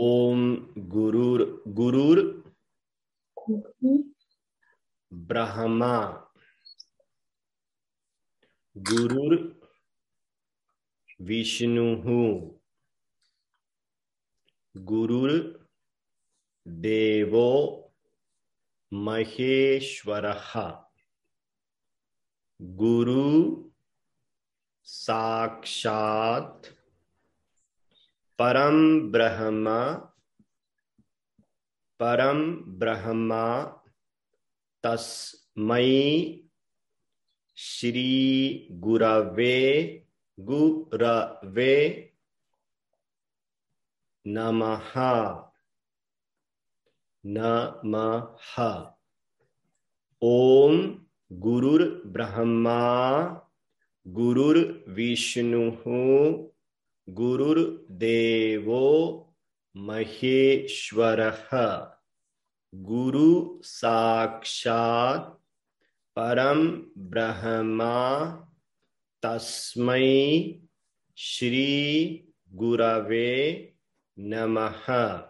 ओम गुरुर गुरुर ब्रह्मा। गुरुर विष्णु। गुरुर देवो महेश्वर। गुरु साक्षात परम ब्रह्म परम ब्रह्मा, तस्मै श्री गुरवे गुरवे नमः। नमः। ओम गुरुर ब्रह्मा गुरुर विष्णु गुरुर्देवो महेश्वरः। गुरु साक्षात् परम ब्रह्मा तस्मै श्री गुरवे नमः।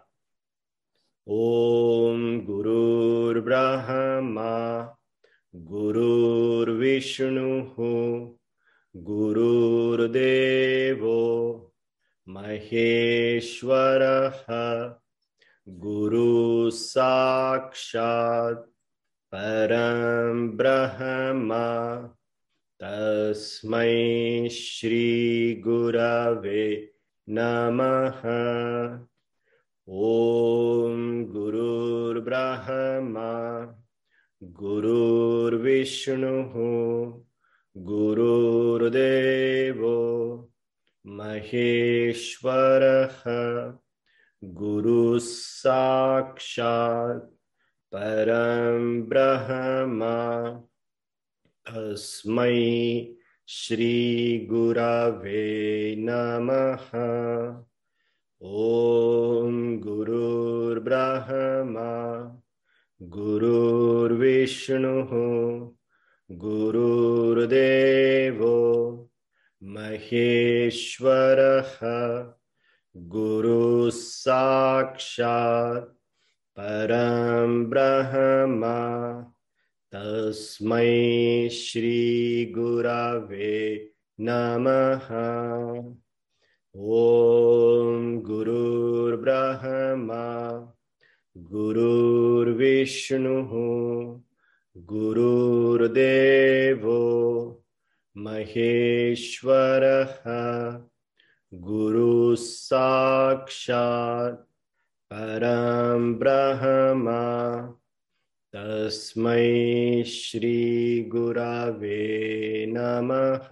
ओम गुरुर्ब्रह्मा गुरुर्विष्णुः गुरुर्देवो महेश्वरः गुरु साक्षात् परम ब्रह्म तस्मै श्री गुरवे नमः। ॐ गुरुर्ब्रह्मा गुरुर्विष्णुः गुरुर्देवो महेश्वरः गुरु साक्षात् परम ब्रह्म। तस्मै श्री गुरवे नमः। ॐ गुरुर्ब्रह्मा गुरुर्विष्णुः गुरुर्देवो महेश्वरः गुरु साक्षात् परम ब्रह्म तस्मै श्री गुरवे नमः। ॐ गुरुर्ब्रह्मा गुरुर्विष्णुः गुरुर्देवो महेश्वरः गुरु साक्षात् परम ब्रह्म। तस्मै श्रीगुरवे नमः।